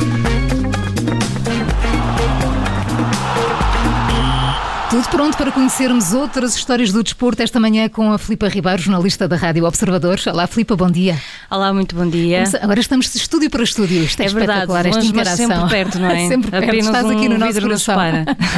thank you Tudo pronto para conhecermos outras histórias do desporto esta manhã com a Filipa Ribeiro, jornalista da Rádio Observador. Olá, Filipa, bom dia. Olá, muito bom dia. Agora estamos de estúdio para estúdio. Isto é, é espetacular, verdade, esta interação. sempre perto, não é? sempre perto, Apenas estás um aqui no nosso coração.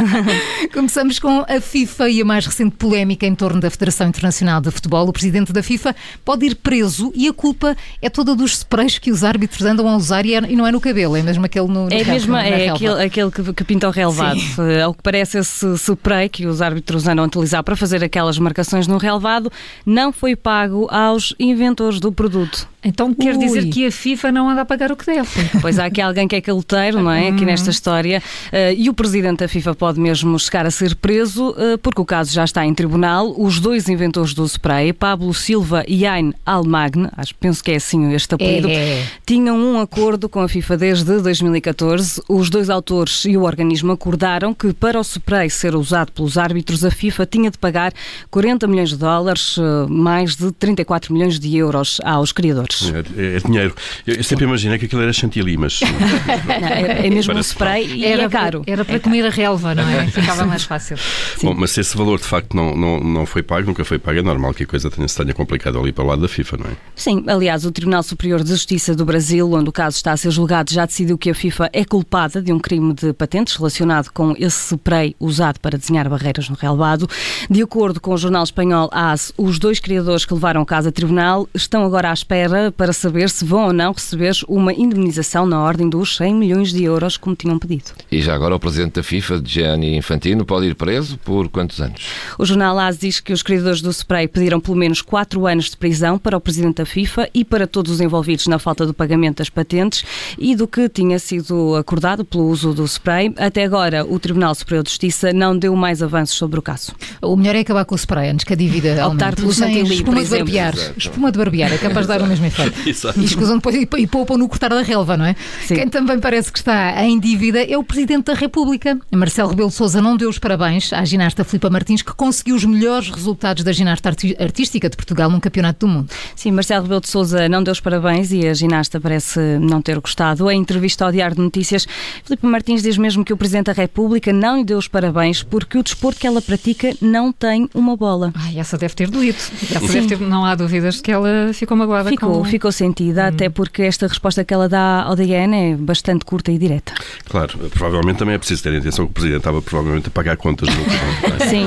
Começamos com a FIFA e a mais recente polémica em torno da Federação Internacional de Futebol. O presidente da FIFA pode ir preso e a culpa é toda dos sprays que os árbitros andam a usar e, é, e não é no cabelo, é mesmo aquele no, no É mesmo, é relva. aquele, aquele que, que pinta o relevado. Sim. Ao que parece, esse spray que os árbitros andam a utilizar para fazer aquelas marcações no relevado não foi pago aos inventores do produto. Então quer Ui. dizer que a FIFA não anda a pagar o que deve. Pois há aqui alguém que é caloteiro, não é? Aqui hum. nesta história. Uh, e o presidente da FIFA pode mesmo chegar a ser preso, uh, porque o caso já está em tribunal. Os dois inventores do spray, Pablo Silva e Ain Almagne, acho, penso que é assim este apelido, é. tinham um acordo com a FIFA desde 2014. Os dois autores e o organismo acordaram que para o spray ser usado pelos árbitros, a FIFA tinha de pagar 40 milhões de dólares, uh, mais de 34 milhões de euros aos criadores. É, é dinheiro. Eu sempre imaginei que aquilo era chantilly, mas. Não, é, é mesmo um spray e era, é caro. Era para comer a relva, não é? Ficava mais fácil. Sim. Bom, mas se esse valor de facto não, não, não foi pago, nunca foi pago, é normal que a coisa tenha, se tenha complicado ali para o lado da FIFA, não é? Sim, aliás, o Tribunal Superior de Justiça do Brasil, onde o caso está a ser julgado, já decidiu que a FIFA é culpada de um crime de patentes relacionado com esse spray usado para desenhar barreiras no relvado. De acordo com o jornal espanhol AS, os dois criadores que levaram o caso a tribunal estão agora à espera para saber se vão ou não receber uma indemnização na ordem dos 100 milhões de euros, como tinham pedido. E já agora o presidente da FIFA, Gianni Infantino, pode ir preso por quantos anos? O jornal AS diz que os criadores do spray pediram pelo menos 4 anos de prisão para o presidente da FIFA e para todos os envolvidos na falta do pagamento das patentes e do que tinha sido acordado pelo uso do spray. Até agora, o Tribunal Superior de Justiça não deu mais avanços sobre o caso. O melhor é acabar com o spray antes que a dívida Optar pelo chantilly, espuma de barbear. Espuma de barbear, é capaz de dar o mesmo efeito. Exato. E escusam depois e, e poupam no cortar da relva, não é? Sim. Quem também parece que está em dívida é o Presidente da República. Marcelo Rebelo Sousa não deu os parabéns à ginasta Filipa Martins, que conseguiu os melhores resultados da ginasta artística de Portugal num campeonato do mundo. Sim, Marcelo Rebelo de Sousa não deu os parabéns e a ginasta parece não ter gostado. Em entrevista ao Diário de Notícias, Filipa Martins diz mesmo que o Presidente da República não lhe deu os parabéns porque o desporto que ela pratica não tem uma bola. Ai, essa deve ter doído. Essa deve ter, não há dúvidas de que ela ficou magoada ficou, com... Ficou sentida, hum. até porque esta resposta que ela dá ao DN é bastante curta e direta. Claro, provavelmente também é preciso ter a atenção que o Presidente estava provavelmente a pagar contas no é? Sim,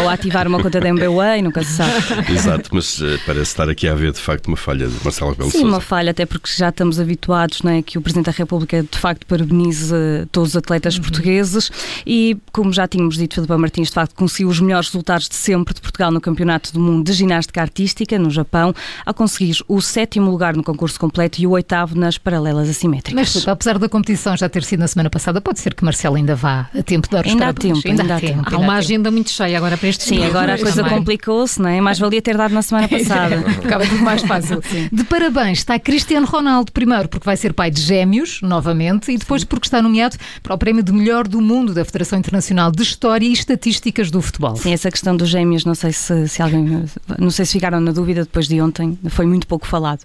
ou a ativar uma conta da MBWay, nunca se sabe. Exato, mas uh, parece estar aqui a haver de facto uma falha de Marcelo Rebelo Sim, Sousa. uma falha, até porque já estamos habituados não é, que o Presidente da República de facto parabenize todos os atletas uhum. portugueses e, como já tínhamos dito, Filipe Martins de facto conseguiu os melhores resultados de sempre de Portugal no Campeonato do Mundo de Ginástica Artística, no Japão, ao conseguir o sétimo lugar no concurso completo e o oitavo nas paralelas assimétricas. Mas, apesar da competição já ter sido na semana passada, pode ser que Marcelo ainda vá a tempo de dar os ainda há tempo, ainda, ainda há tempo. Há uma agenda muito cheia agora para este Sim, agora a coisa complicou-se, não é? Mais valia ter dado na semana passada. Ficava muito mais fácil. Sim. De parabéns está Cristiano Ronaldo, primeiro porque vai ser pai de gêmeos, novamente, e depois porque está nomeado para o prémio de melhor do mundo da Federação Internacional de História e Estatísticas do Futebol. Sim, essa questão dos gêmeos, não sei se, se alguém, não sei se ficaram na dúvida depois de ontem, foi muito pouco falado.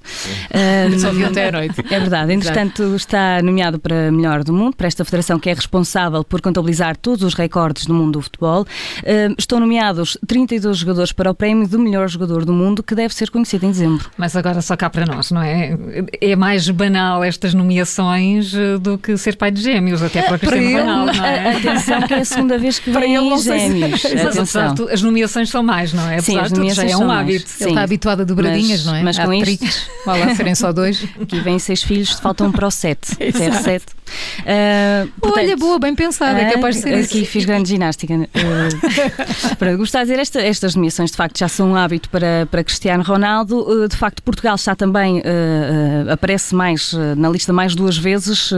Um, Só vi ontem à noite. É verdade. Entretanto, está nomeado para melhor do mundo, para esta federação que é responsável por contabilizar todos os recordes do mundo do futebol. Uh, estão nomeados 32 jogadores para o prémio de melhor jogador do mundo, que deve ser conhecido em dezembro. Mas agora só cá para nós, não é? É mais banal estas nomeações eh, do que ser pai de gêmeos, até para, para Cristiano Ronaldo, não é? Atenção, que é a segunda vez que vem gêmeos. Atenção. As nomeações são mais, não é? Sim, as nomeações já é um hábito. Sim. Ele está habituado a dobradinhas, mas, não é? Mas com isto... Vai lá serem só dois. Aqui vêm seis filhos, faltam um para o sete. CR7. Uh, portanto, Olha, boa, bem pensada, é capaz de ser Aqui isso. fiz grande ginástica. Uh, para gostar de dizer, esta, estas nomeações de facto já são um hábito para, para Cristiano Ronaldo. Uh, de facto, Portugal está também, uh, aparece mais na lista mais duas vezes,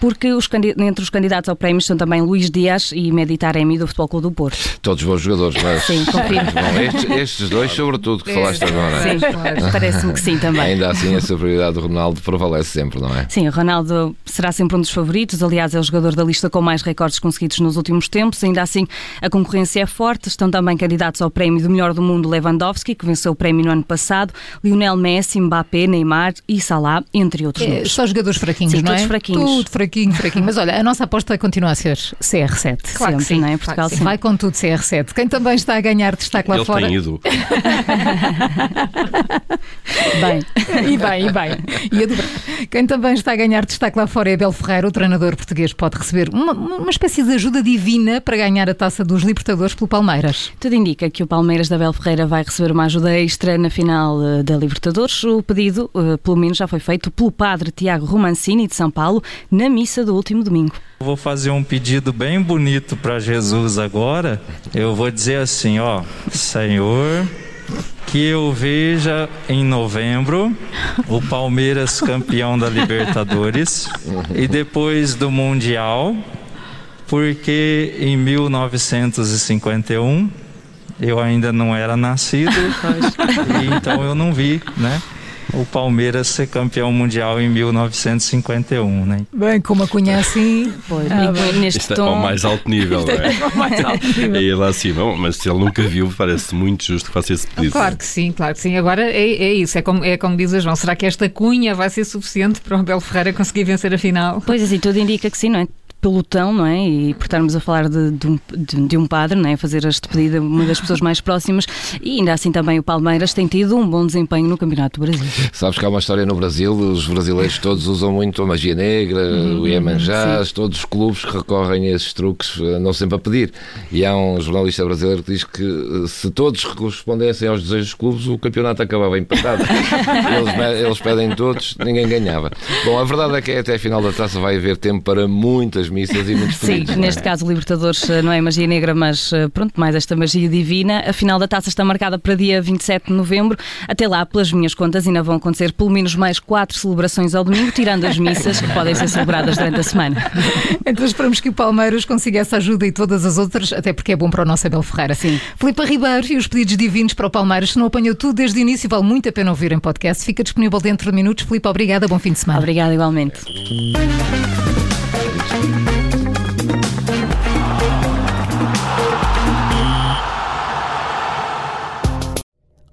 porque os, entre os candidatos ao prémio estão também Luís Dias e Meditaremi do Futebol Clube do Porto. Todos bons jogadores, mas. Sim, confirmo. Estes, estes, dois, sobretudo, que é. falaste agora. Sim, claro. parece-me que sim também. Ainda assim, a superioridade do Ronaldo prevalece sempre, não é? Sim, o Ronaldo será sempre um dos favoritos, aliás, é o jogador da lista com mais recordes conseguidos nos últimos tempos. Ainda assim, a concorrência é forte. Estão também candidatos ao prémio do melhor do mundo Lewandowski, que venceu o prémio no ano passado, Lionel Messi, Mbappé, Neymar e Salah, entre outros. É, só jogadores fraquinhos, Sim, não é? fraquinhos. Tudo fraquinho, fraquinho. Mas olha, a nossa aposta continua a ser CR7. Claro Sempre, sim, não é? Portugal claro Vai com tudo CR7. Quem também está a ganhar destaque lá Ele fora. Tem ido. bem, e bem, e bem. E a Quem também está a ganhar destaque lá fora é Abel Ferreira, o treinador português pode receber uma, uma espécie de ajuda divina para ganhar a taça dos Libertadores pelo Palmeiras. Tudo indica que o Palmeiras da Abel Ferreira vai receber uma ajuda extra na final eh, da Libertadores. O pedido, eh, pelo menos, já foi feito pelo padre Tiago Romancini de São Paulo na missa do último domingo. Vou fazer um pedido bem bonito para Jesus agora. Eu vou dizer assim, ó, Senhor, que eu veja em novembro o Palmeiras campeão da Libertadores e depois do Mundial, porque em 1951 eu ainda não era nascido, e então eu não vi, né? O Palmeiras ser campeão mundial em 1951, né? Bem, como a cunha assim, pois, ah, neste Isto tom... é ao mais alto nível, é? é mais alto nível. É lá acima, mas se ele nunca viu, parece muito justo que faça esse pedido. Claro que sim, claro que sim. Agora é, é isso, é como, é como diz a João, será que esta cunha vai ser suficiente para o Abel Ferreira conseguir vencer a final? Pois assim, tudo indica que sim, não é? Pelotão, não é? E por estarmos a falar de, de, um, de, de um padre, não é? Fazer a despedida uma das pessoas mais próximas e ainda assim também o Palmeiras tem tido um bom desempenho no Campeonato do Brasil. Sabes que há uma história no Brasil, os brasileiros todos usam muito a magia negra, uhum, o Iemanjás, todos os clubes que recorrem a esses truques andam sempre a pedir. E há um jornalista brasileiro que diz que eh, se todos correspondessem aos desejos dos clubes, o campeonato acabava empatado. eles, eles pedem todos, ninguém ganhava. Bom, a verdade é que até a final da taça vai haver tempo para muitas missas e muitos Sim, pedidos, neste é? caso Libertadores eh, não é magia negra, mas eh, pronto, mais esta magia divina. A final da taça está marcada para dia 27 de novembro. Até lá, pelas minhas contas, ainda vão acontecer pelo menos mais quatro celebrações ao domingo, tirando as missas que podem ser celebradas durante a semana. Então esperamos que o Palmeiras consiga essa ajuda e todas as outras, até porque é bom para o nosso Abel Ferreira. Sim. Filipe Ribeiro e os pedidos divinos para o Palmeiras, se não apanhou tudo desde o início, vale muito a pena ouvir em podcast. Fica disponível dentro de minutos. Filipe, obrigada, bom fim de semana. Obrigada, igualmente.